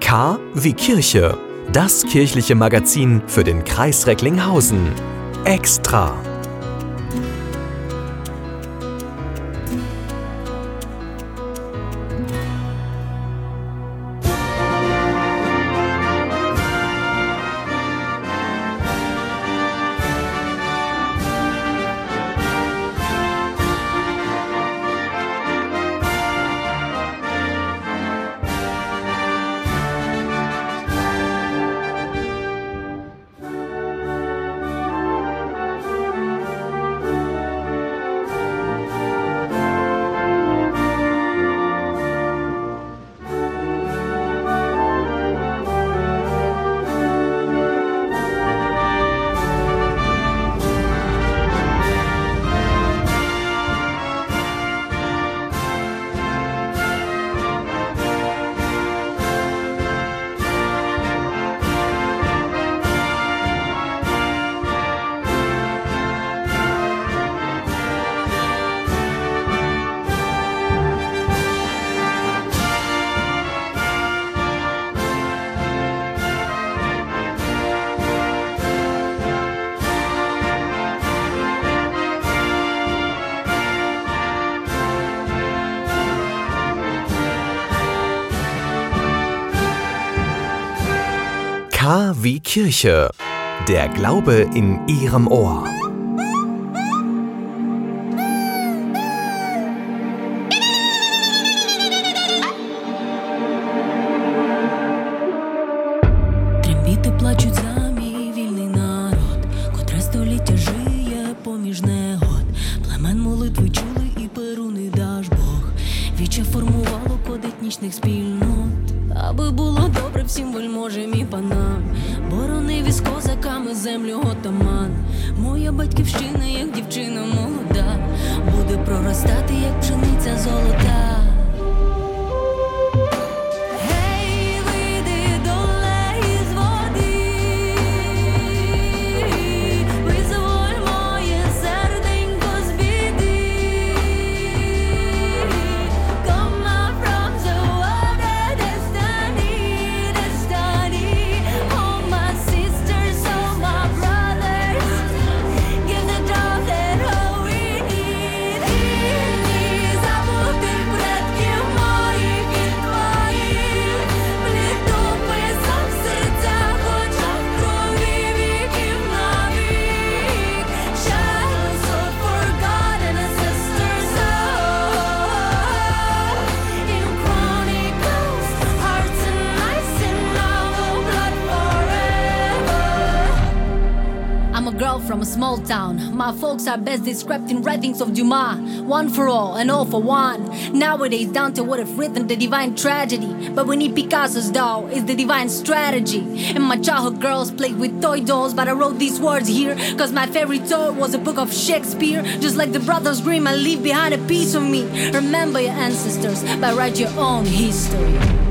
K wie Kirche, das kirchliche Magazin für den Kreis Recklinghausen. Extra. K wie Kirche. Der Glaube in Ihrem Ohr. Are best described in writings of Dumas. One for all and all for one. Nowadays, Dante would have written the divine tragedy. But we need Picasso's though, is the divine strategy. And my childhood girls played with toy dolls, but I wrote these words here. Cause my favorite toy was a book of Shakespeare. Just like the Brothers Grimm, I leave behind a piece of me. Remember your ancestors, but write your own history.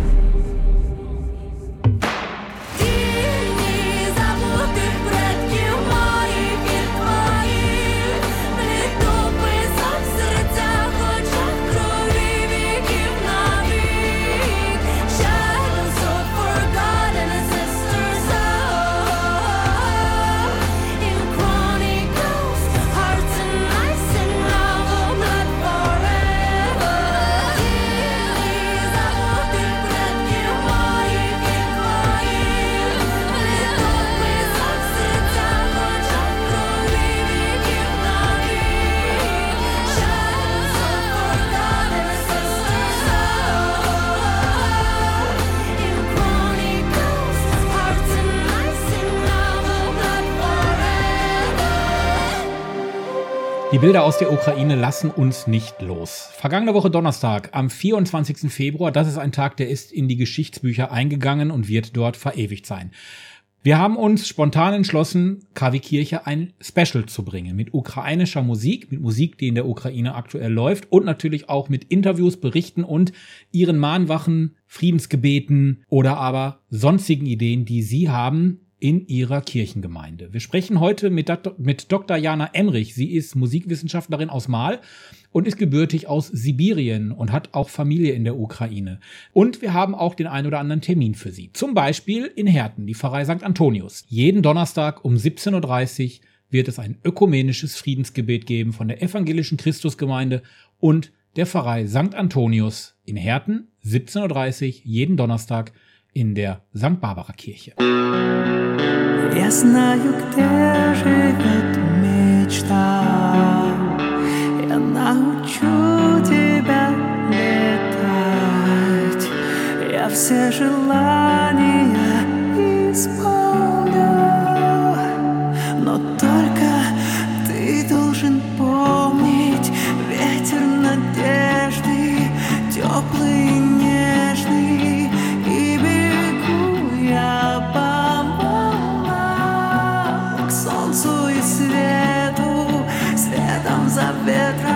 Die Bilder aus der Ukraine lassen uns nicht los. Vergangene Woche Donnerstag, am 24. Februar, das ist ein Tag, der ist in die Geschichtsbücher eingegangen und wird dort verewigt sein. Wir haben uns spontan entschlossen, KW Kirche ein Special zu bringen mit ukrainischer Musik, mit Musik, die in der Ukraine aktuell läuft und natürlich auch mit Interviews, Berichten und ihren Mahnwachen, Friedensgebeten oder aber sonstigen Ideen, die Sie haben in ihrer Kirchengemeinde. Wir sprechen heute mit, mit Dr. Jana Emrich. Sie ist Musikwissenschaftlerin aus Mal und ist gebürtig aus Sibirien und hat auch Familie in der Ukraine. Und wir haben auch den ein oder anderen Termin für sie. Zum Beispiel in Herten, die Pfarrei St. Antonius. Jeden Donnerstag um 17.30 Uhr wird es ein ökumenisches Friedensgebet geben von der evangelischen Christusgemeinde und der Pfarrei St. Antonius in Herten, 17.30 Uhr, jeden Donnerstag in der St. Barbara Kirche. Я знаю, где живет мечта. Я научу тебя летать. Я все желания исполню. bedroom.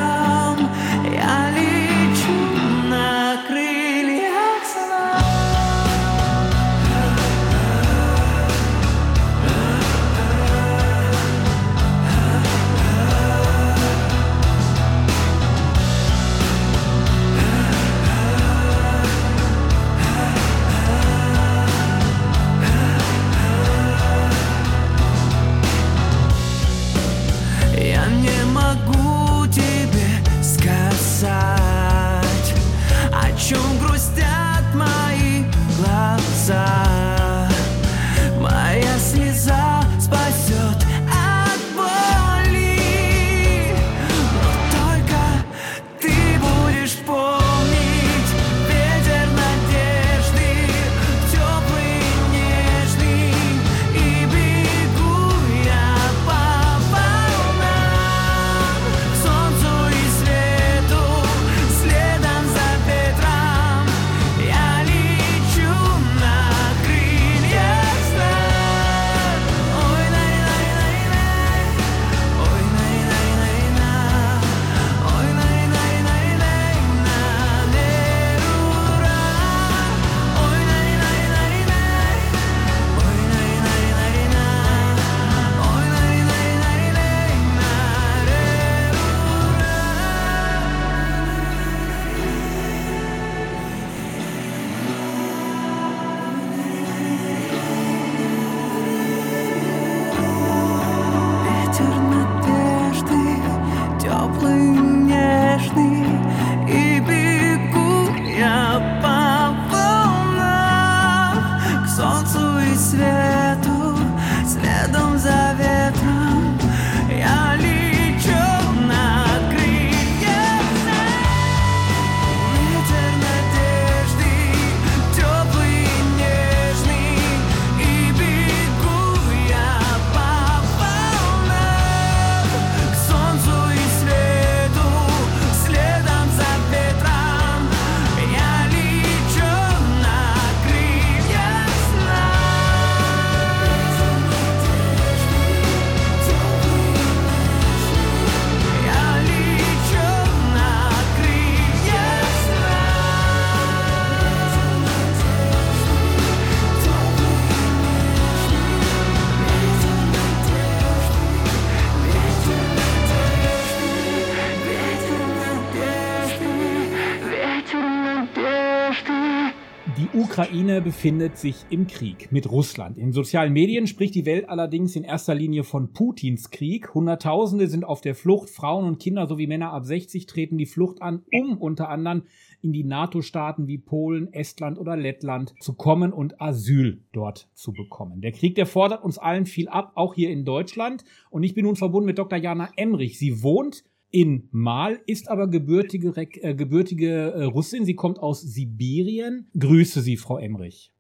Ukraine befindet sich im Krieg mit Russland. In sozialen Medien spricht die Welt allerdings in erster Linie von Putins Krieg. Hunderttausende sind auf der Flucht, Frauen und Kinder sowie Männer ab 60 treten die Flucht an, um unter anderem in die NATO-Staaten wie Polen, Estland oder Lettland zu kommen und Asyl dort zu bekommen. Der Krieg, der fordert uns allen viel ab, auch hier in Deutschland. Und ich bin nun verbunden mit Dr. Jana Emrich. Sie wohnt in Mal, ist aber gebürtige, äh, gebürtige äh, Russin. Sie kommt aus Sibirien. Grüße Sie, Frau Emrich.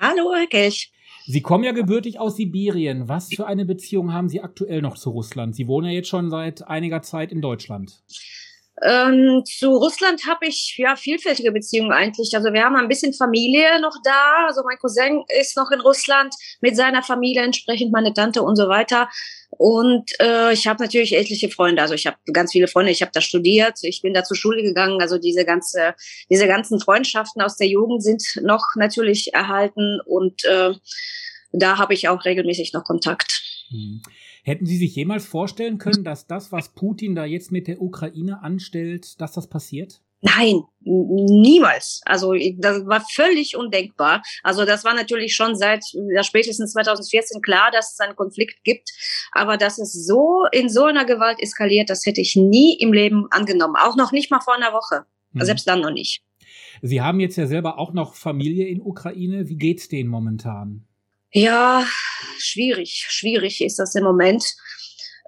Hallo, Herr Kelch. Sie kommen ja gebürtig aus Sibirien. Was für eine Beziehung haben Sie aktuell noch zu Russland? Sie wohnen ja jetzt schon seit einiger Zeit in Deutschland. Ähm, zu Russland habe ich ja vielfältige Beziehungen eigentlich. Also wir haben ein bisschen Familie noch da. Also mein Cousin ist noch in Russland mit seiner Familie, entsprechend meine Tante und so weiter. Und äh, ich habe natürlich etliche Freunde. Also ich habe ganz viele Freunde. Ich habe da studiert. Ich bin da zur Schule gegangen. Also diese ganze, diese ganzen Freundschaften aus der Jugend sind noch natürlich erhalten und äh, da habe ich auch regelmäßig noch Kontakt. Hm. Hätten Sie sich jemals vorstellen können, dass das, was Putin da jetzt mit der Ukraine anstellt, dass das passiert? Nein, niemals. Also das war völlig undenkbar. Also das war natürlich schon seit ja, spätestens 2014 klar, dass es einen Konflikt gibt. Aber dass es so in so einer Gewalt eskaliert, das hätte ich nie im Leben angenommen. Auch noch nicht mal vor einer Woche. Mhm. Selbst dann noch nicht. Sie haben jetzt ja selber auch noch Familie in Ukraine. Wie geht's denen momentan? Ja, schwierig. Schwierig ist das im Moment.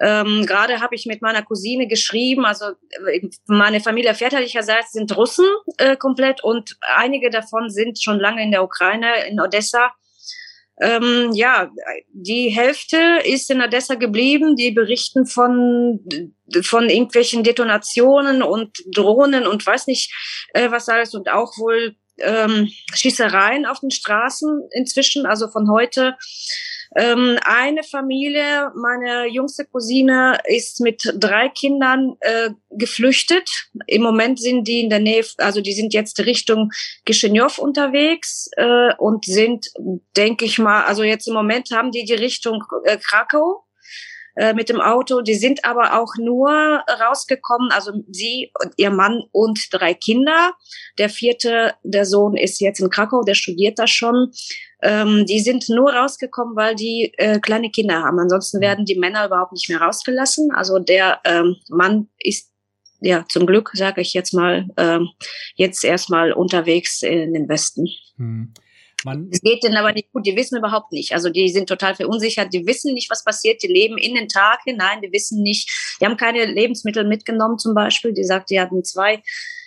Ähm, Gerade habe ich mit meiner Cousine geschrieben, also äh, meine Familie väterlicherseits sind Russen äh, komplett und einige davon sind schon lange in der Ukraine, in Odessa. Ähm, ja, die Hälfte ist in Odessa geblieben. Die berichten von von irgendwelchen Detonationen und Drohnen und weiß nicht äh, was alles und auch wohl ähm, Schießereien auf den Straßen inzwischen. Also von heute ähm, eine Familie, meine jüngste Cousine, ist mit drei Kindern äh, geflüchtet. Im Moment sind die in der Nähe, also die sind jetzt Richtung Kischinjow unterwegs äh, und sind, denke ich mal, also jetzt im Moment haben die die Richtung äh, Krakau äh, mit dem Auto. Die sind aber auch nur rausgekommen, also sie und ihr Mann und drei Kinder. Der vierte, der Sohn ist jetzt in Krakau, der studiert da schon. Ähm, die sind nur rausgekommen, weil die äh, kleine Kinder haben. Ansonsten werden die Männer überhaupt nicht mehr rausgelassen. Also der ähm, Mann ist ja zum Glück, sage ich jetzt mal, ähm, jetzt erstmal unterwegs in den Westen. Hm. Man es geht denen aber nicht gut, die wissen überhaupt nicht. Also die sind total verunsichert, die wissen nicht, was passiert, die leben in den Tag hinein, die wissen nicht, die haben keine Lebensmittel mitgenommen zum Beispiel. Die sagt, die hatten zwei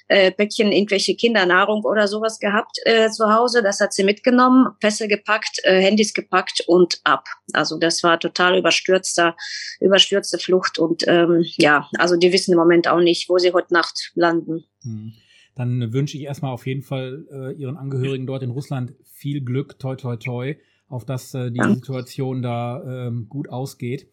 äh, Päckchen irgendwelche Kindernahrung oder sowas gehabt äh, zu Hause. Das hat sie mitgenommen, Pässe gepackt, äh, Handys gepackt und ab. Also das war total überstürzter, überstürzte Flucht und ähm, ja, also die wissen im Moment auch nicht, wo sie heute Nacht landen. Hm dann wünsche ich erstmal auf jeden Fall äh, Ihren Angehörigen dort in Russland viel Glück, toi, toi, toi, auf dass äh, die Situation da ähm, gut ausgeht.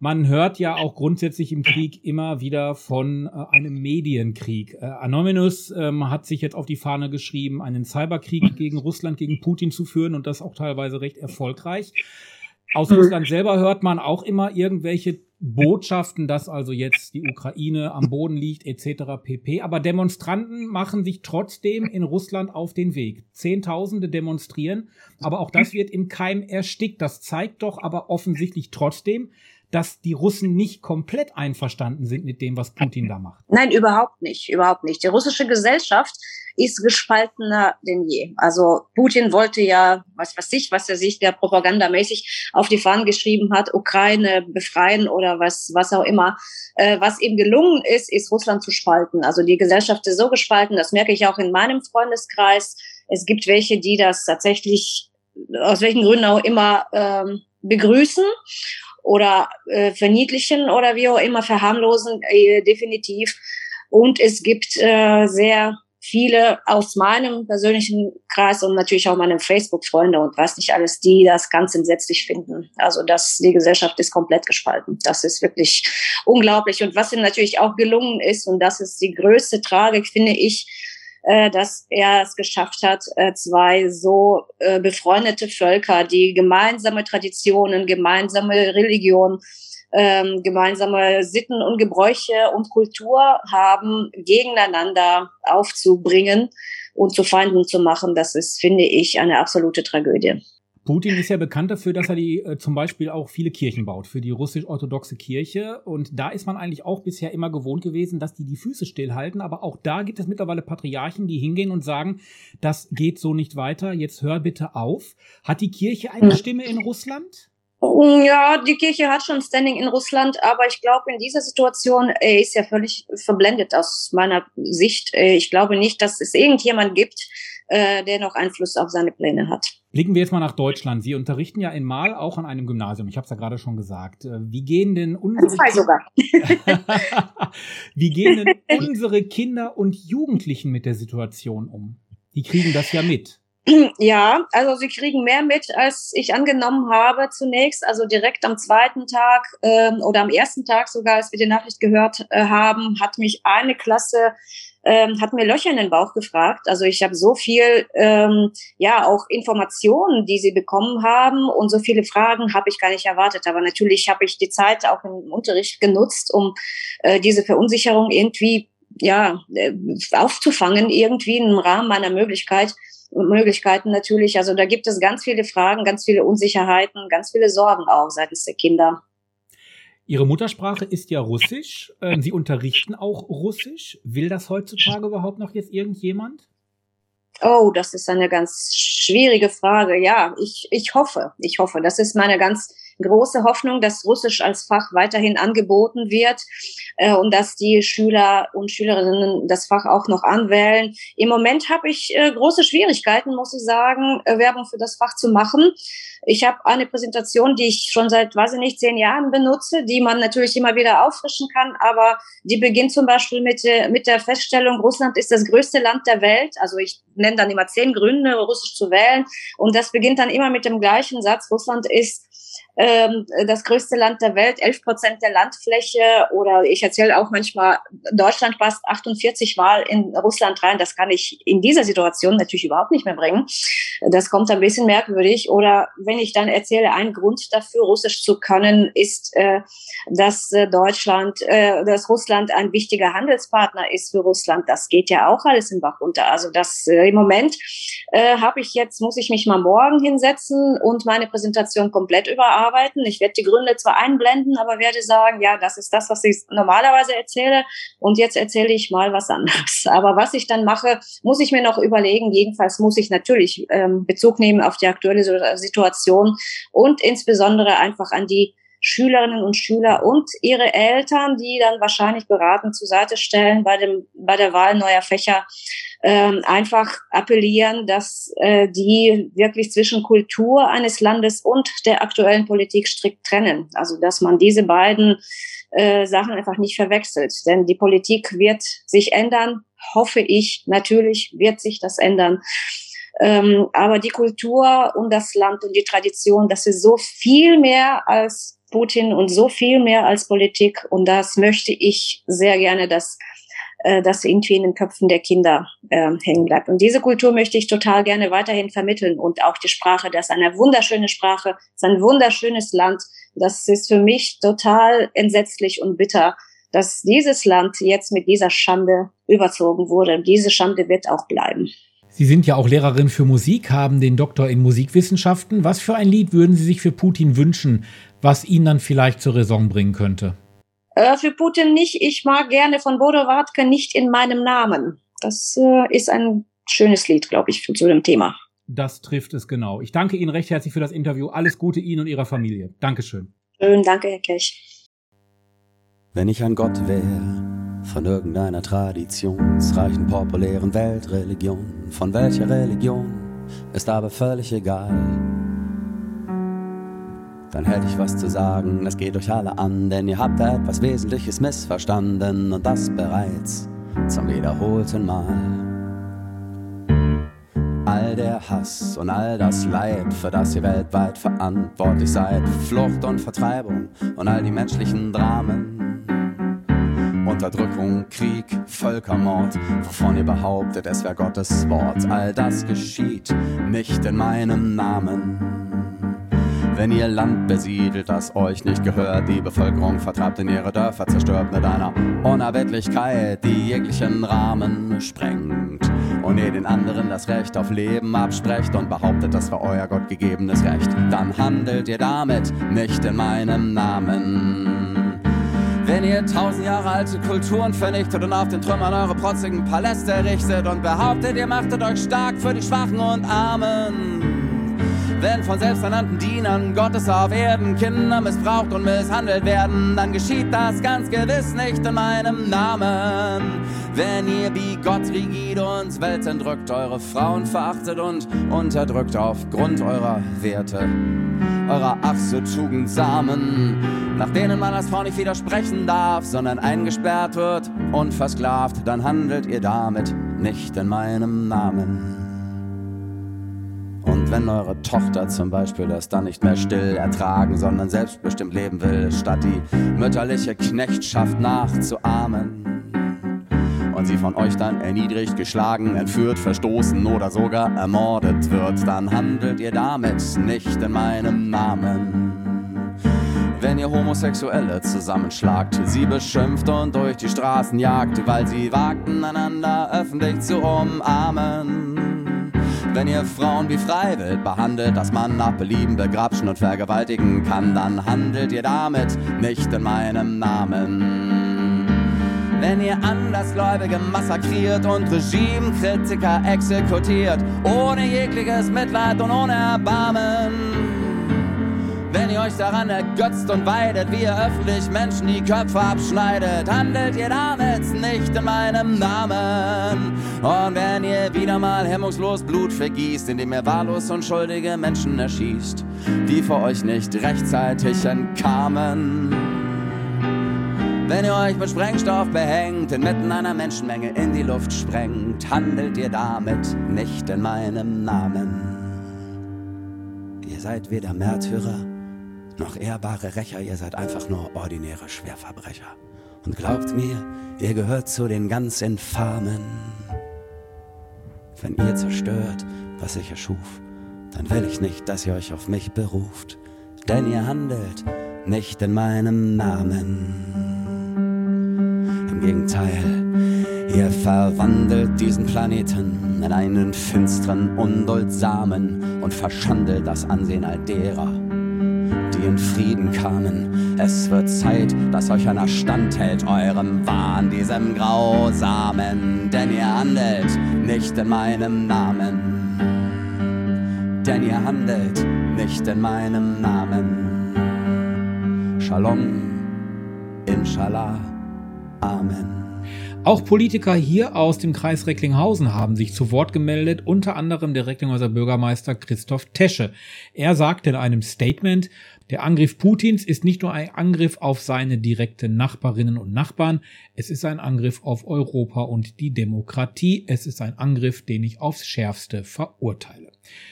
Man hört ja auch grundsätzlich im Krieg immer wieder von äh, einem Medienkrieg. Äh, Anonymous ähm, hat sich jetzt auf die Fahne geschrieben, einen Cyberkrieg gegen Russland, gegen Putin zu führen und das auch teilweise recht erfolgreich. Aus Russland selber hört man auch immer irgendwelche Botschaften, dass also jetzt die Ukraine am Boden liegt, etc. pp. Aber Demonstranten machen sich trotzdem in Russland auf den Weg. Zehntausende demonstrieren, aber auch das wird im Keim erstickt. Das zeigt doch aber offensichtlich trotzdem, dass die Russen nicht komplett einverstanden sind mit dem, was Putin da macht. Nein, überhaupt nicht, überhaupt nicht. Die russische Gesellschaft ist gespaltener denn je. Also Putin wollte ja, was weiß ich, was er sich der propagandamäßig auf die Fahnen geschrieben hat, Ukraine befreien oder was, was auch immer. Äh, was ihm gelungen ist, ist Russland zu spalten. Also die Gesellschaft ist so gespalten, das merke ich auch in meinem Freundeskreis. Es gibt welche, die das tatsächlich aus welchen Gründen auch immer ähm, begrüßen oder äh, verniedlichen oder wie auch immer verharmlosen, äh, definitiv. Und es gibt äh, sehr viele aus meinem persönlichen Kreis und natürlich auch meine Facebook-Freunde und was nicht alles, die das ganz entsetzlich finden. Also dass die Gesellschaft ist komplett gespalten. Das ist wirklich unglaublich. Und was ihm natürlich auch gelungen ist, und das ist die größte Tragik, finde ich, äh, dass er es geschafft hat, äh, zwei so äh, befreundete Völker, die gemeinsame Traditionen, gemeinsame Religion, ähm, gemeinsame Sitten und Gebräuche und Kultur haben, gegeneinander aufzubringen und zu Feinden zu machen. Das ist, finde ich, eine absolute Tragödie. Putin ist ja bekannt dafür, dass er die äh, zum Beispiel auch viele Kirchen baut für die russisch-orthodoxe Kirche. Und da ist man eigentlich auch bisher immer gewohnt gewesen, dass die die Füße stillhalten. Aber auch da gibt es mittlerweile Patriarchen, die hingehen und sagen, das geht so nicht weiter. Jetzt hör bitte auf. Hat die Kirche eine Stimme in Russland? Ja, die Kirche hat schon Standing in Russland, aber ich glaube, in dieser Situation äh, ist ja völlig verblendet aus meiner Sicht. Äh, ich glaube nicht, dass es irgendjemand gibt, äh, der noch Einfluss auf seine Pläne hat. Blicken wir jetzt mal nach Deutschland. Sie unterrichten ja in Mal auch an einem Gymnasium. Ich habe es ja gerade schon gesagt. Äh, wie gehen denn unsere Zwei sogar. Wie gehen denn unsere Kinder und Jugendlichen mit der Situation um? Die kriegen das ja mit. Ja, also sie kriegen mehr mit, als ich angenommen habe zunächst. Also direkt am zweiten Tag ähm, oder am ersten Tag sogar, als wir die Nachricht gehört äh, haben, hat mich eine Klasse ähm, hat mir Löcher in den Bauch gefragt. Also ich habe so viel, ähm, ja, auch Informationen, die sie bekommen haben und so viele Fragen habe ich gar nicht erwartet. Aber natürlich habe ich die Zeit auch im Unterricht genutzt, um äh, diese Verunsicherung irgendwie ja, äh, aufzufangen, irgendwie im Rahmen meiner Möglichkeit. Möglichkeiten natürlich. Also da gibt es ganz viele Fragen, ganz viele Unsicherheiten, ganz viele Sorgen auch seitens der Kinder. Ihre Muttersprache ist ja Russisch. Ähm, Sie unterrichten auch Russisch. Will das heutzutage überhaupt noch jetzt irgendjemand? Oh, das ist eine ganz schwierige Frage. Ja, ich, ich hoffe, ich hoffe. Das ist meine ganz große Hoffnung, dass Russisch als Fach weiterhin angeboten wird äh, und dass die Schüler und Schülerinnen das Fach auch noch anwählen. Im Moment habe ich äh, große Schwierigkeiten, muss ich sagen, äh, Werbung für das Fach zu machen. Ich habe eine Präsentation, die ich schon seit, weiß ich nicht, zehn Jahren benutze, die man natürlich immer wieder auffrischen kann, aber die beginnt zum Beispiel mit, äh, mit der Feststellung, Russland ist das größte Land der Welt. Also ich nenne dann immer zehn Gründe, Russisch zu wählen. Und das beginnt dann immer mit dem gleichen Satz, Russland ist ähm, das größte Land der Welt, 11 Prozent der Landfläche oder ich erzähle auch manchmal, Deutschland passt 48 Mal in Russland rein. Das kann ich in dieser Situation natürlich überhaupt nicht mehr bringen. Das kommt ein bisschen merkwürdig. Oder wenn ich dann erzähle, ein Grund dafür, Russisch zu können, ist, äh, dass äh, Deutschland, äh, dass Russland ein wichtiger Handelspartner ist für Russland. Das geht ja auch alles im Bach runter. Also das äh, im Moment äh, habe ich jetzt, muss ich mich mal morgen hinsetzen und meine Präsentation komplett überarbeiten arbeiten. Ich werde die Gründe zwar einblenden, aber werde sagen, ja, das ist das, was ich normalerweise erzähle und jetzt erzähle ich mal was anderes. Aber was ich dann mache, muss ich mir noch überlegen. Jedenfalls muss ich natürlich ähm, Bezug nehmen auf die aktuelle Situation und insbesondere einfach an die Schülerinnen und Schüler und ihre Eltern, die dann wahrscheinlich beraten zur Seite stellen bei dem bei der Wahl neuer Fächer ähm, einfach appellieren, dass äh, die wirklich zwischen Kultur eines Landes und der aktuellen Politik strikt trennen. Also dass man diese beiden äh, Sachen einfach nicht verwechselt. Denn die Politik wird sich ändern, hoffe ich. Natürlich wird sich das ändern. Ähm, aber die Kultur und das Land und die Tradition, das ist so viel mehr als Putin und so viel mehr als Politik. Und das möchte ich sehr gerne, dass äh, das irgendwie in den Köpfen der Kinder äh, hängen bleibt. Und diese Kultur möchte ich total gerne weiterhin vermitteln und auch die Sprache. Das ist eine wunderschöne Sprache, ist ein wunderschönes Land. Das ist für mich total entsetzlich und bitter, dass dieses Land jetzt mit dieser Schande überzogen wurde. Diese Schande wird auch bleiben. Sie sind ja auch Lehrerin für Musik, haben den Doktor in Musikwissenschaften. Was für ein Lied würden Sie sich für Putin wünschen, was ihn dann vielleicht zur Raison bringen könnte? Äh, für Putin nicht. Ich mag gerne von Bodo Wartke nicht in meinem Namen. Das äh, ist ein schönes Lied, glaube ich, zu dem Thema. Das trifft es genau. Ich danke Ihnen recht herzlich für das Interview. Alles Gute Ihnen und Ihrer Familie. Dankeschön. Schön, danke, Herr Kirch. Wenn ich ein Gott wäre, von irgendeiner traditionsreichen populären Weltreligion, von welcher Religion, ist aber völlig egal dann hätte ich was zu sagen. Es geht euch alle an, denn ihr habt da etwas Wesentliches missverstanden und das bereits zum wiederholten Mal. All der Hass und all das Leid, für das ihr weltweit verantwortlich seid, Flucht und Vertreibung und all die menschlichen Dramen. Unterdrückung, Krieg, Völkermord, wovon ihr behauptet, es wäre Gottes Wort. All das geschieht nicht in meinem Namen. Wenn ihr Land besiedelt, das euch nicht gehört, die Bevölkerung vertreibt in ihre Dörfer, zerstört mit einer Unerbittlichkeit, die jeglichen Rahmen sprengt. Und ihr den anderen das Recht auf Leben absprecht und behauptet, das war euer gottgegebenes Recht, dann handelt ihr damit nicht in meinem Namen. Wenn ihr tausend Jahre alte Kulturen vernichtet und auf den Trümmern eure protzigen Paläste errichtet und behauptet, ihr machtet euch stark für die Schwachen und Armen wenn von selbsternannten Dienern Gottes auf Erden Kinder missbraucht und misshandelt werden, dann geschieht das ganz gewiss nicht in meinem Namen. Wenn ihr wie Gott rigid uns weltentrückt, eure Frauen verachtet und unterdrückt aufgrund eurer Werte, eurer ach so Tugendsamen, nach denen man als Frau nicht widersprechen darf, sondern eingesperrt wird und versklavt, dann handelt ihr damit nicht in meinem Namen. Und wenn eure Tochter zum Beispiel das dann nicht mehr still ertragen, sondern selbstbestimmt leben will, statt die mütterliche Knechtschaft nachzuahmen, und sie von euch dann erniedrigt, geschlagen, entführt, verstoßen oder sogar ermordet wird, dann handelt ihr damit nicht in meinem Namen. Wenn ihr Homosexuelle zusammenschlagt, sie beschimpft und durch die Straßen jagt, weil sie wagten, einander öffentlich zu umarmen. Wenn ihr Frauen wie Freiwild behandelt, dass man nach Belieben begrapschen und vergewaltigen kann, dann handelt ihr damit nicht in meinem Namen. Wenn ihr Andersgläubige massakriert und Regimekritiker exekutiert, ohne jegliches Mitleid und ohne Erbarmen. Wenn ihr euch daran ergötzt und weidet, wie ihr öffentlich Menschen die Köpfe abschneidet, handelt ihr damit nicht in meinem Namen. Und wenn ihr wieder mal hemmungslos Blut vergießt, indem ihr wahllos unschuldige Menschen erschießt, die vor euch nicht rechtzeitig entkamen. Wenn ihr euch mit Sprengstoff behängt, inmitten einer Menschenmenge in die Luft sprengt, handelt ihr damit nicht in meinem Namen. Ihr seid weder Märtyrer noch ehrbare Rächer, ihr seid einfach nur ordinäre Schwerverbrecher. Und glaubt mir, ihr gehört zu den ganz Infamen. Wenn ihr zerstört, was ich erschuf, dann will ich nicht, dass ihr euch auf mich beruft, denn ihr handelt nicht in meinem Namen. Im Gegenteil, ihr verwandelt diesen Planeten in einen finsteren, unduldsamen und verschandelt das Ansehen all derer, die in Frieden kamen. Es wird Zeit, dass euch einer standhält, eurem Wahn, diesem Grausamen. Denn ihr handelt nicht in meinem Namen. Denn ihr handelt nicht in meinem Namen. Shalom, Inshallah, Amen. Auch Politiker hier aus dem Kreis Recklinghausen haben sich zu Wort gemeldet, unter anderem der Recklinghäuser Bürgermeister Christoph Tesche. Er sagte in einem Statement, der Angriff Putins ist nicht nur ein Angriff auf seine direkten Nachbarinnen und Nachbarn, es ist ein Angriff auf Europa und die Demokratie, es ist ein Angriff, den ich aufs schärfste verurteile.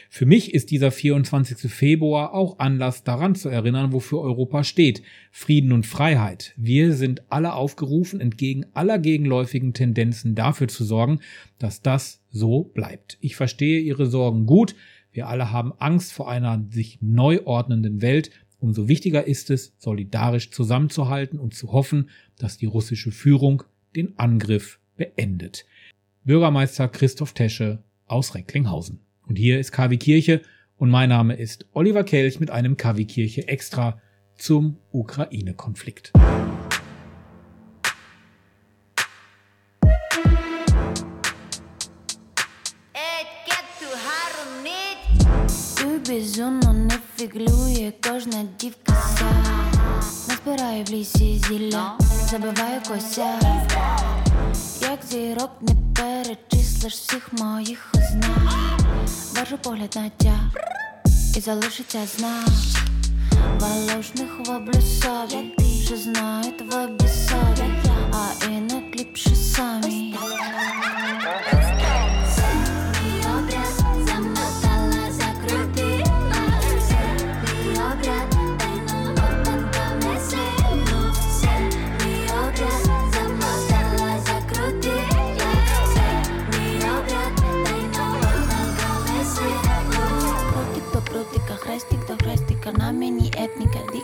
Für mich ist dieser 24. Februar auch Anlass daran zu erinnern, wofür Europa steht. Frieden und Freiheit. Wir sind alle aufgerufen, entgegen aller gegenläufigen Tendenzen dafür zu sorgen, dass das so bleibt. Ich verstehe Ihre Sorgen gut. Wir alle haben Angst vor einer sich neu ordnenden Welt Umso wichtiger ist es, solidarisch zusammenzuhalten und zu hoffen, dass die russische Führung den Angriff beendet. Bürgermeister Christoph Tesche aus Recklinghausen. Und hier ist KW Kirche und mein Name ist Oliver Kelch mit einem KW Kirche extra zum Ukraine-Konflikt. Безумно не фіглює кожна дівка сам Назбираю в лісі зілля, забиваю кося Як зірок не перечислиш всіх моїх ознак. Бажу погляд на тя і залишиться знак. Валожних воблю собі, що знають в обісові А і не кліпши самі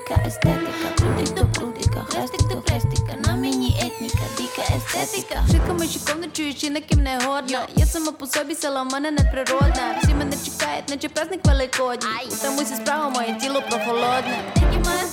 дика естетика, Прутик до прутика, хрестик до хрестика, на мені етніка, дика естетика. Шиками мечиком не чуючи, на ким не годна. Я сама по собі села в мене неприродна. Всі мене чекають, наче праздник великодній. Утамуйся справа, моє тіло прохолодне. Такі хата,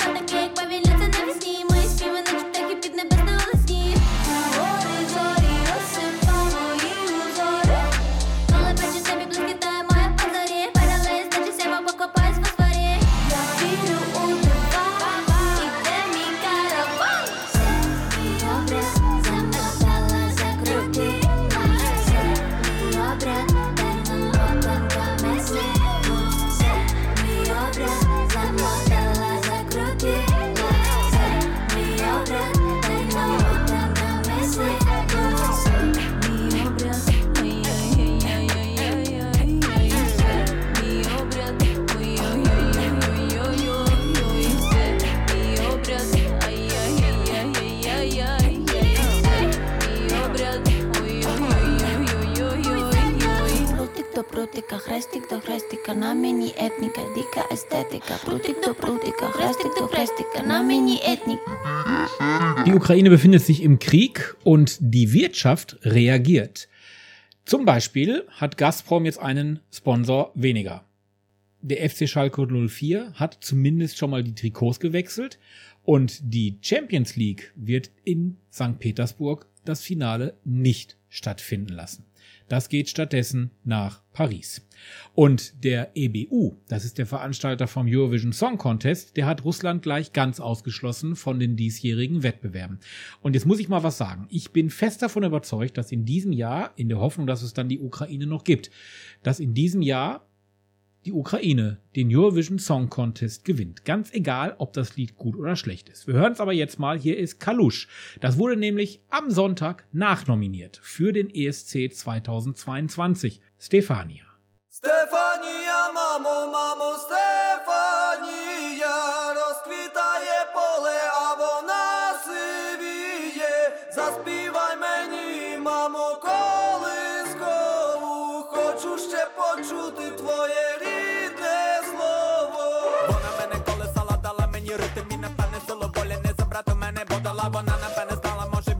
хрестик до хрестика, на мені етніка, дика естетика, прутик до прутика, хрестик до хрестика, на мені етніка. Die Ukraine befindet sich im Krieg und die Wirtschaft reagiert. Zum Beispiel hat Gazprom jetzt einen Sponsor weniger. Der FC Schalke 04 hat zumindest schon mal die Trikots gewechselt und die Champions League wird in St. Petersburg das Finale nicht stattfinden lassen. Das geht stattdessen nach Paris. Und der EBU, das ist der Veranstalter vom Eurovision Song Contest, der hat Russland gleich ganz ausgeschlossen von den diesjährigen Wettbewerben. Und jetzt muss ich mal was sagen. Ich bin fest davon überzeugt, dass in diesem Jahr, in der Hoffnung, dass es dann die Ukraine noch gibt, dass in diesem Jahr die Ukraine den Eurovision Song Contest gewinnt. Ganz egal, ob das Lied gut oder schlecht ist. Wir hören es aber jetzt mal. Hier ist Kalusch. Das wurde nämlich am Sonntag nachnominiert für den ESC 2022. Stefania. Stefania, Mamo, Mamo, Stefania.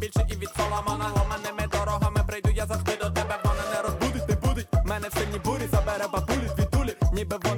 більше і від Соломона ломаними дорогами прийду я завжди до тебе, вона не розбудить, не будить мене в сильній бурі, забере бабулі, дві тулі, ніби вони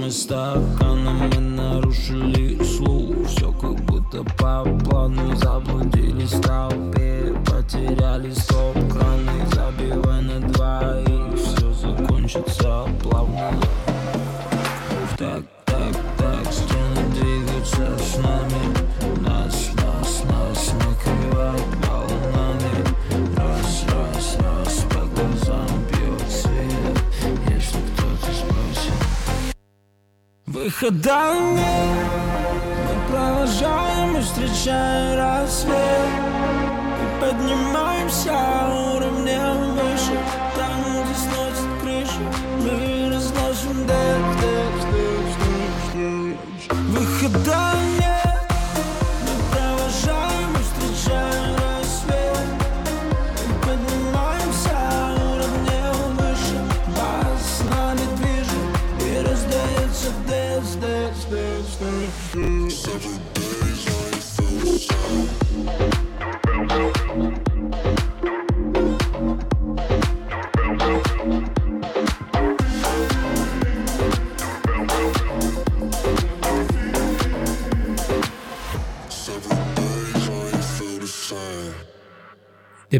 мы нарушили слух. Все как будто по плану Заблудились в толпе. Потеряли стоп-краны Забивай на двоих Все закончится плавно. Так, так, так Стены двигаются с нами Выхода Мы провожаем и встречаем рассвет. И поднимаемся уровнем выше. Там, где сносит крышу Мы разносим дым,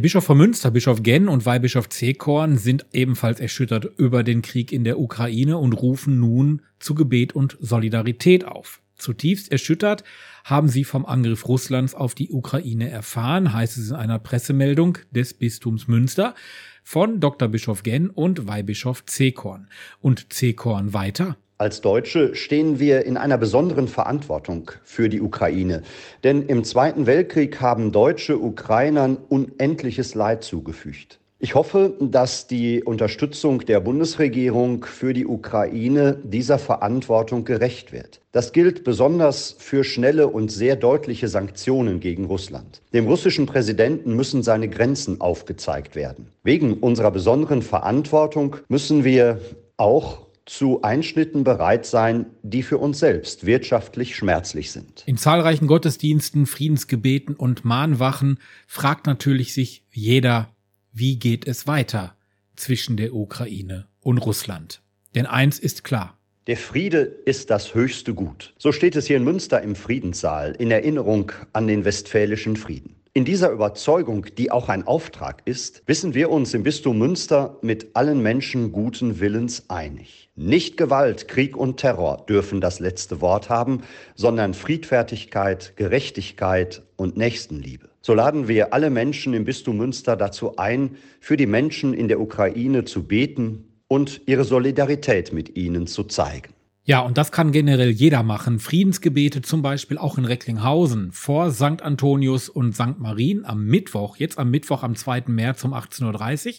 Der Bischof von Münster, Bischof Genn und Weihbischof Zekorn sind ebenfalls erschüttert über den Krieg in der Ukraine und rufen nun zu Gebet und Solidarität auf. Zutiefst erschüttert haben sie vom Angriff Russlands auf die Ukraine erfahren, heißt es in einer Pressemeldung des Bistums Münster von Dr. Bischof Genn und Weihbischof Zekorn. Und Zekorn weiter. Als Deutsche stehen wir in einer besonderen Verantwortung für die Ukraine. Denn im Zweiten Weltkrieg haben Deutsche Ukrainern unendliches Leid zugefügt. Ich hoffe, dass die Unterstützung der Bundesregierung für die Ukraine dieser Verantwortung gerecht wird. Das gilt besonders für schnelle und sehr deutliche Sanktionen gegen Russland. Dem russischen Präsidenten müssen seine Grenzen aufgezeigt werden. Wegen unserer besonderen Verantwortung müssen wir auch zu Einschnitten bereit sein, die für uns selbst wirtschaftlich schmerzlich sind. In zahlreichen Gottesdiensten, Friedensgebeten und Mahnwachen fragt natürlich sich jeder, wie geht es weiter zwischen der Ukraine und Russland? Denn eins ist klar. Der Friede ist das höchste Gut. So steht es hier in Münster im Friedenssaal in Erinnerung an den Westfälischen Frieden. In dieser Überzeugung, die auch ein Auftrag ist, wissen wir uns im Bistum Münster mit allen Menschen guten Willens einig. Nicht Gewalt, Krieg und Terror dürfen das letzte Wort haben, sondern Friedfertigkeit, Gerechtigkeit und Nächstenliebe. So laden wir alle Menschen im Bistum Münster dazu ein, für die Menschen in der Ukraine zu beten und ihre Solidarität mit ihnen zu zeigen. Ja, und das kann generell jeder machen. Friedensgebete zum Beispiel auch in Recklinghausen vor St. Antonius und St. Marien am Mittwoch, jetzt am Mittwoch am 2. März um 18.30 Uhr.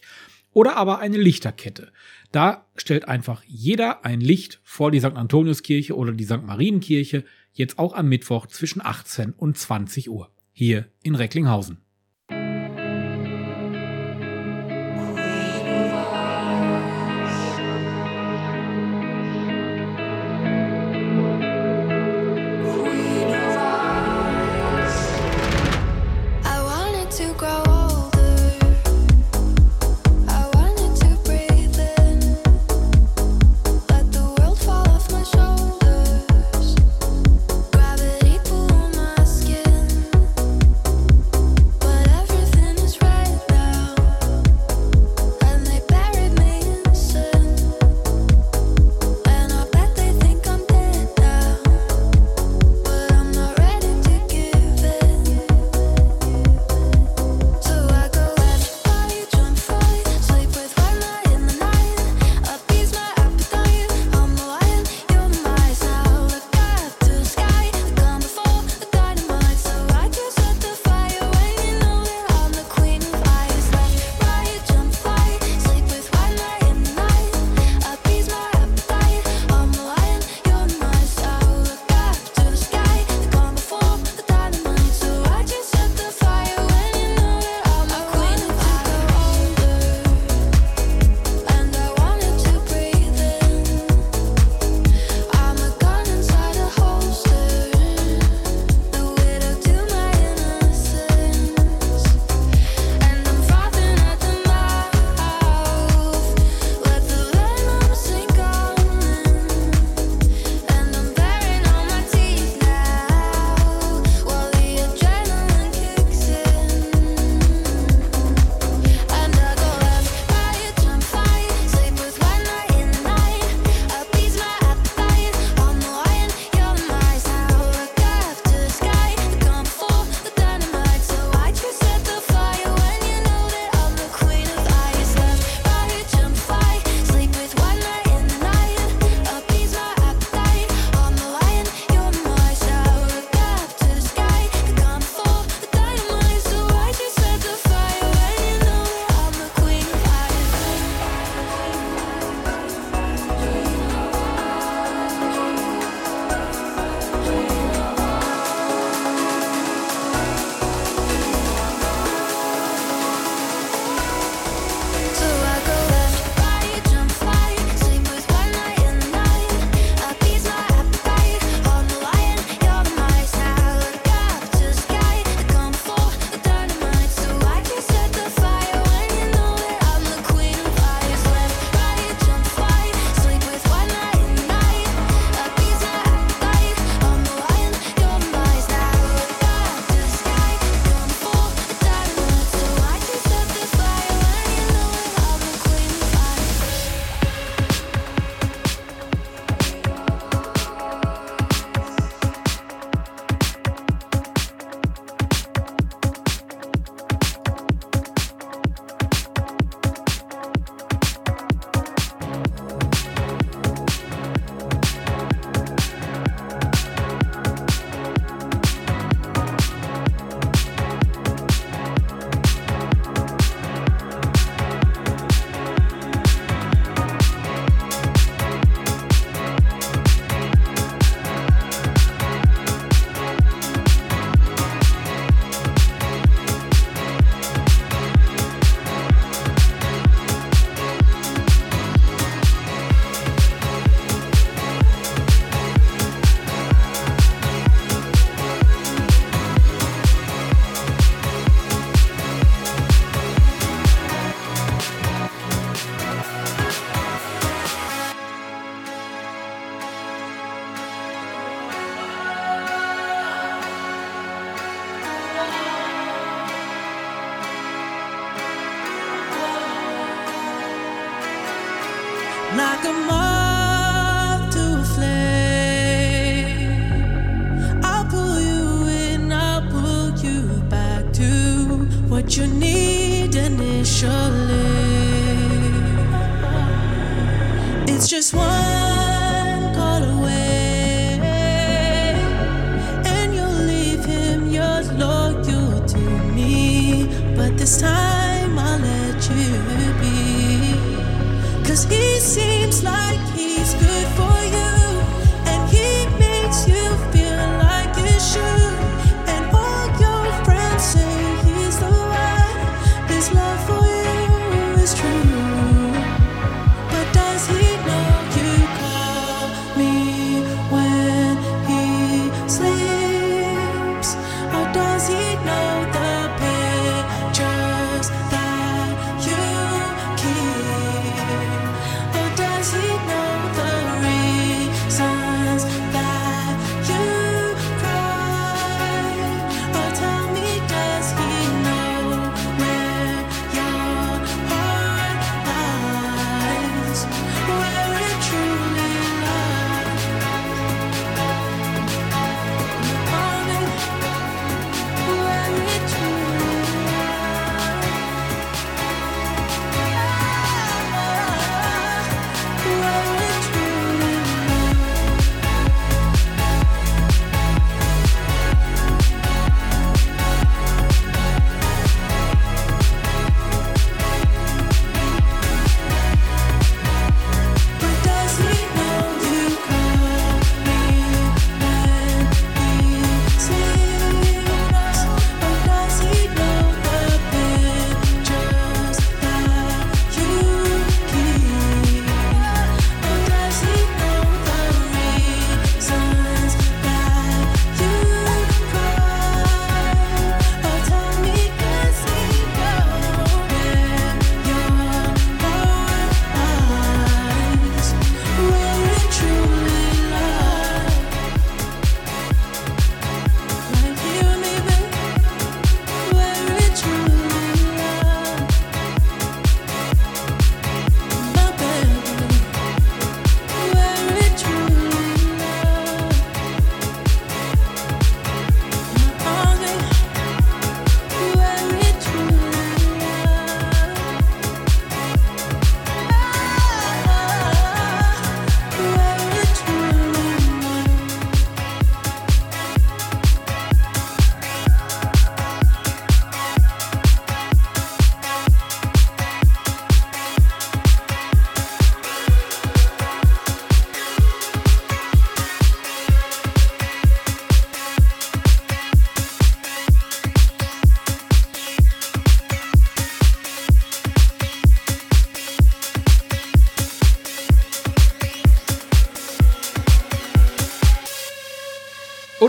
Oder aber eine Lichterkette. Da stellt einfach jeder ein Licht vor die St. Antoniuskirche oder die St. Marienkirche, jetzt auch am Mittwoch zwischen 18 und 20 Uhr. Hier in Recklinghausen.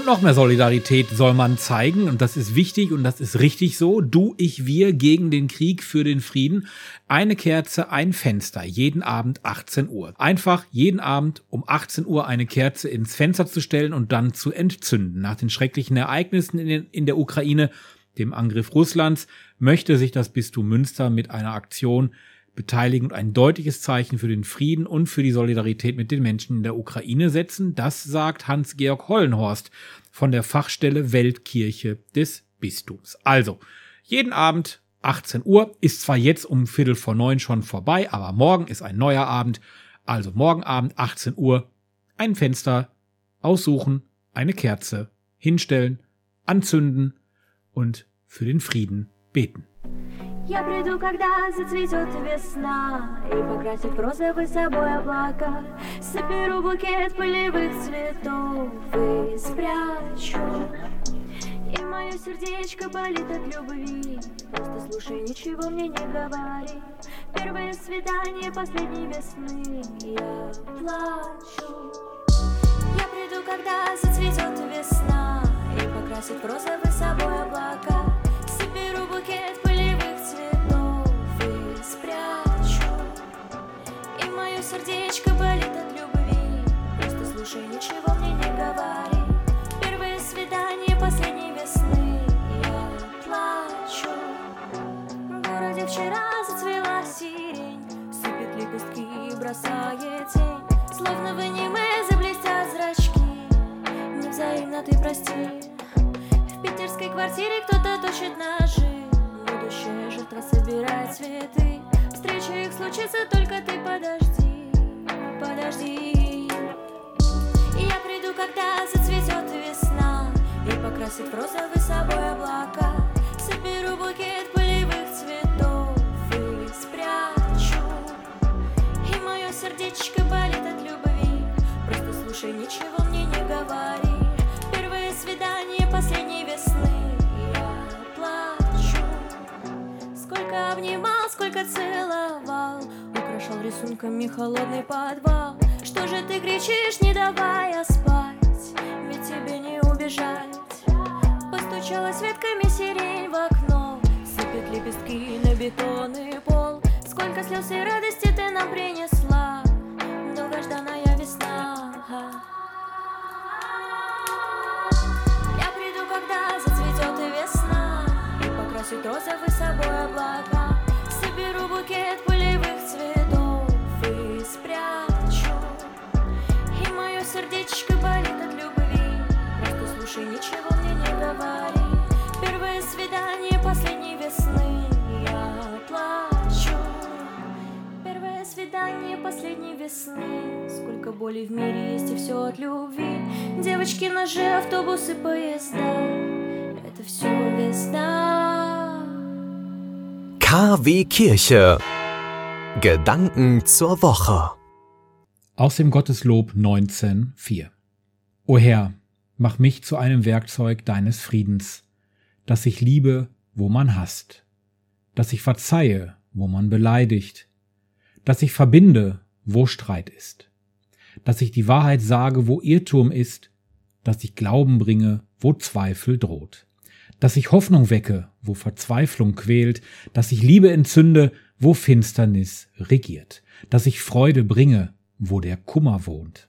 Und noch mehr Solidarität soll man zeigen und das ist wichtig und das ist richtig so. Du, ich, wir gegen den Krieg, für den Frieden. Eine Kerze, ein Fenster, jeden Abend 18 Uhr. Einfach jeden Abend um 18 Uhr eine Kerze ins Fenster zu stellen und dann zu entzünden. Nach den schrecklichen Ereignissen in, den, in der Ukraine, dem Angriff Russlands, möchte sich das Bistum Münster mit einer Aktion beteiligen und ein deutliches Zeichen für den Frieden und für die Solidarität mit den Menschen in der Ukraine setzen. Das sagt Hans-Georg Hollenhorst von der Fachstelle Weltkirche des Bistums. Also, jeden Abend 18 Uhr ist zwar jetzt um Viertel vor neun schon vorbei, aber morgen ist ein neuer Abend. Also morgen Abend 18 Uhr ein Fenster aussuchen, eine Kerze hinstellen, anzünden und für den Frieden beten. Я приду, когда зацветет весна И покрасит розовый собой облака. Соберу букет полевых цветов И спрячу. И мое сердечко болит от любви. Просто слушай, ничего мне не говори. Первое свидание последней весны Я плачу. Я приду, когда зацветет весна И покрасит розовый собой облака. Соберу букет полевых сердечко болит от любви. Просто слушай, ничего мне не говори. Первые свидания последней весны. Я плачу. В городе вчера зацвела сирень. Сыпет лепестки, бросает тень. Словно в аниме заблестят зрачки. Невзаимно ты прости. В питерской квартире кто-то точит ножи. Будущая жертва собирает цветы. Встреча их случится, только ты подожди. Подожди. Я приду, когда зацветет весна И покрасит в розовый собой облака. Соберу букет полевых цветов И спрячу. И мое сердечко болит от любви. Просто слушай, ничего мне не говори. Первое свидание последней весны Я плачу. Сколько обнимал, сколько целовал Украшал рисунками холодный подвал. Что же ты кричишь, не давая спать? Ведь тебе не убежать. Постучалась ветками сирень в окно. Сыпет лепестки на бетонный пол. Сколько слез и радости ты нам принесла. Долгожданная весна. Я приду, когда зацветет и весна. И покрасит розовый собой облака Слушай, ничего мне не говори Первое свидание последней весны Я плачу Первое свидание последней весны Сколько боли в мире есть и все от любви Девочки, ножи, автобусы, поезда Это все весна KW Kirche. Gedanken zur Woche. Aus dem Gotteslob 19,4. O Herr, mach mich zu einem Werkzeug deines Friedens, dass ich liebe, wo man hasst, dass ich verzeihe, wo man beleidigt, dass ich verbinde, wo Streit ist, dass ich die Wahrheit sage, wo Irrtum ist, dass ich Glauben bringe, wo Zweifel droht, dass ich Hoffnung wecke, wo Verzweiflung quält, dass ich Liebe entzünde, wo Finsternis regiert, dass ich Freude bringe, wo der Kummer wohnt.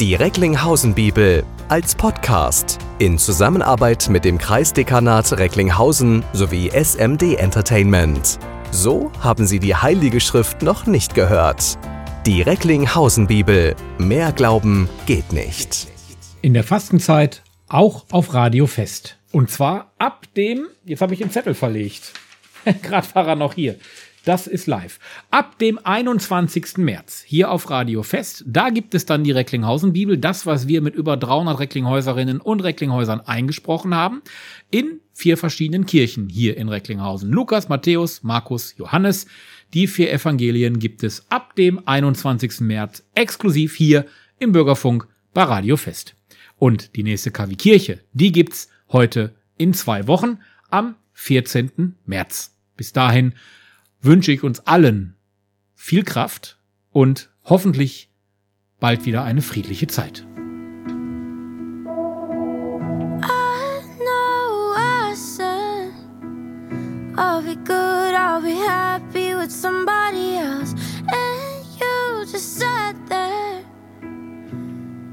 Die Recklinghausen Bibel als Podcast in Zusammenarbeit mit dem Kreisdekanat Recklinghausen sowie SMD Entertainment. So haben Sie die Heilige Schrift noch nicht gehört. Die Recklinghausen Bibel. Mehr Glauben geht nicht. In der Fastenzeit auch auf Radio Fest. Und zwar ab dem, jetzt habe ich den Zettel verlegt. Gerade war er noch hier. Das ist live. Ab dem 21. März hier auf Radio Fest. Da gibt es dann die Recklinghausen Bibel. Das, was wir mit über 300 Recklinghäuserinnen und Recklinghäusern eingesprochen haben. In vier verschiedenen Kirchen hier in Recklinghausen. Lukas, Matthäus, Markus, Johannes. Die vier Evangelien gibt es ab dem 21. März exklusiv hier im Bürgerfunk bei Radio Fest. Und die nächste KW Kirche, die gibt's heute in zwei Wochen am 14. März. Bis dahin wünsche ich uns allen viel Kraft und hoffentlich bald wieder eine friedliche Zeit. I'll be good, I'll be happy with somebody else. And you just sat there.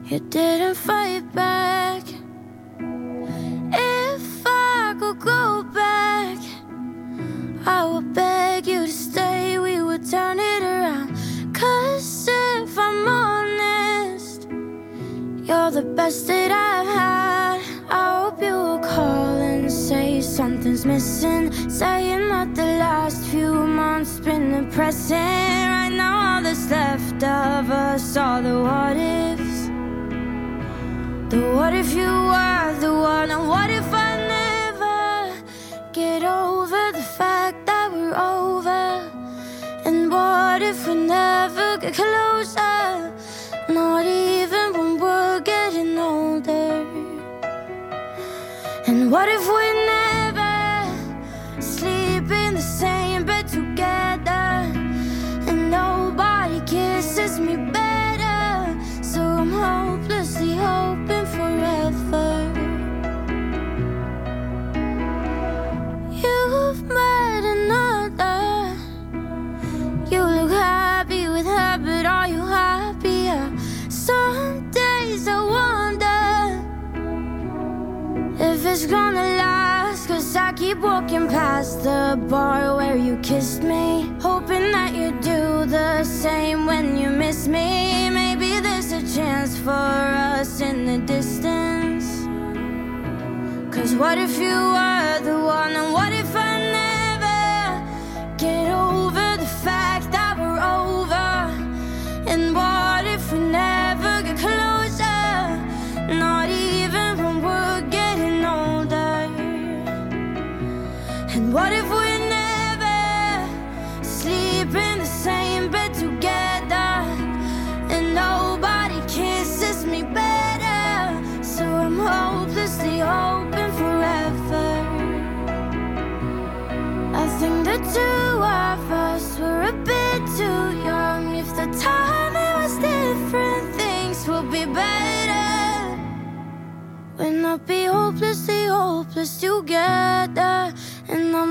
You didn't fight back. If I could go back I would beg You're the best that I've had. I hope you will call and say something's missing. Saying that the last few months been depressing. Right now, all that's left of us are the what ifs. The what if you were the one, and what if I never get over the fact that we're over? And what if we never get closer? Not even what if we never sleep in the same bed together? And nobody kisses me it's gonna last. Cause I keep walking past the bar where you kissed me. Hoping that you do the same when you miss me. Maybe there's a chance for us in the distance. Cause what if you were the one? And what if I never get over the fact that we're over? And what what if we never sleep in the same bed together? And nobody kisses me better. So I'm hopelessly open forever. I think the two of us were a bit too young. If the timing was different, things would be better. We'll not be hopelessly hopeless together.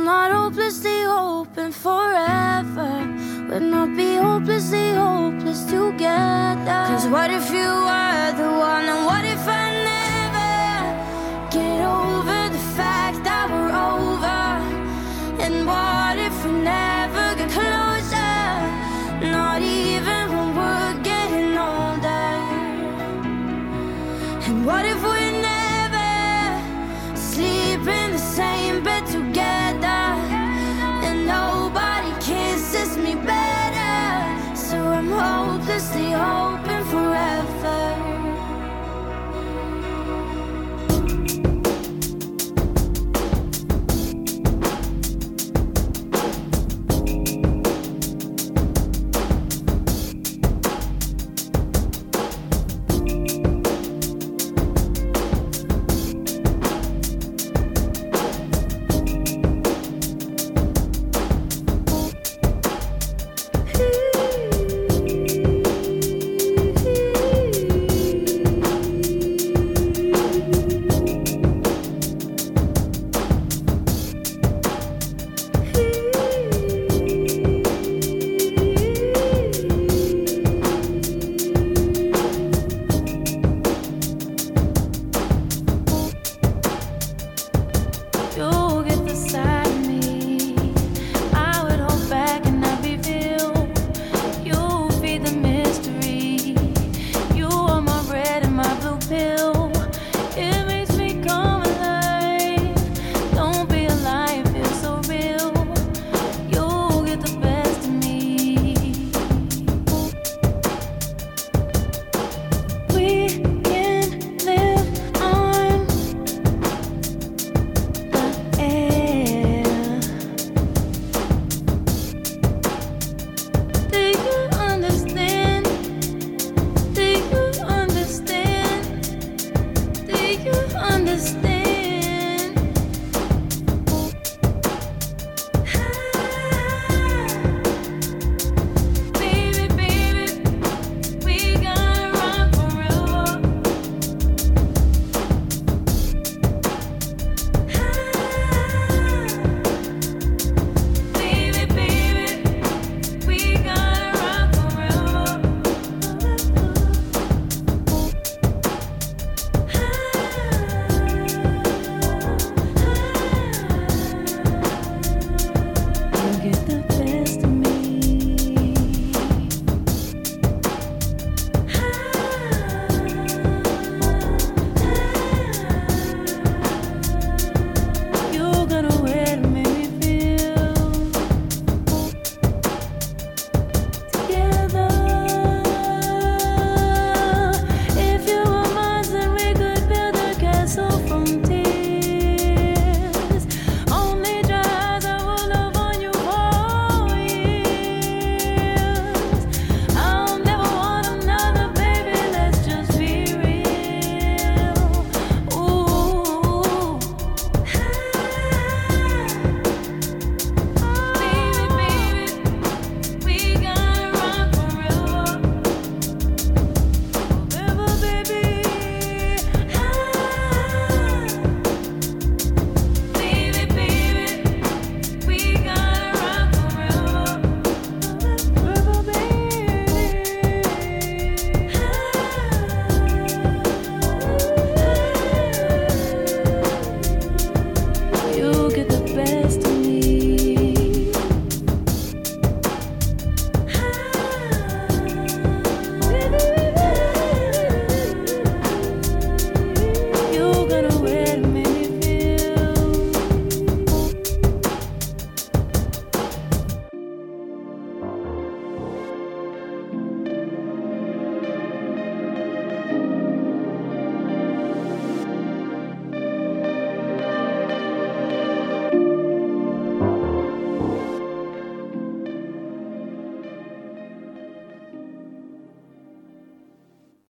Not hopelessly hoping forever. We'll not be hopelessly hopeless together. Cause what if you were the one? And what if I never get over the fact that we're over? And what if we never get closer? Not even when we're getting older. And what if open.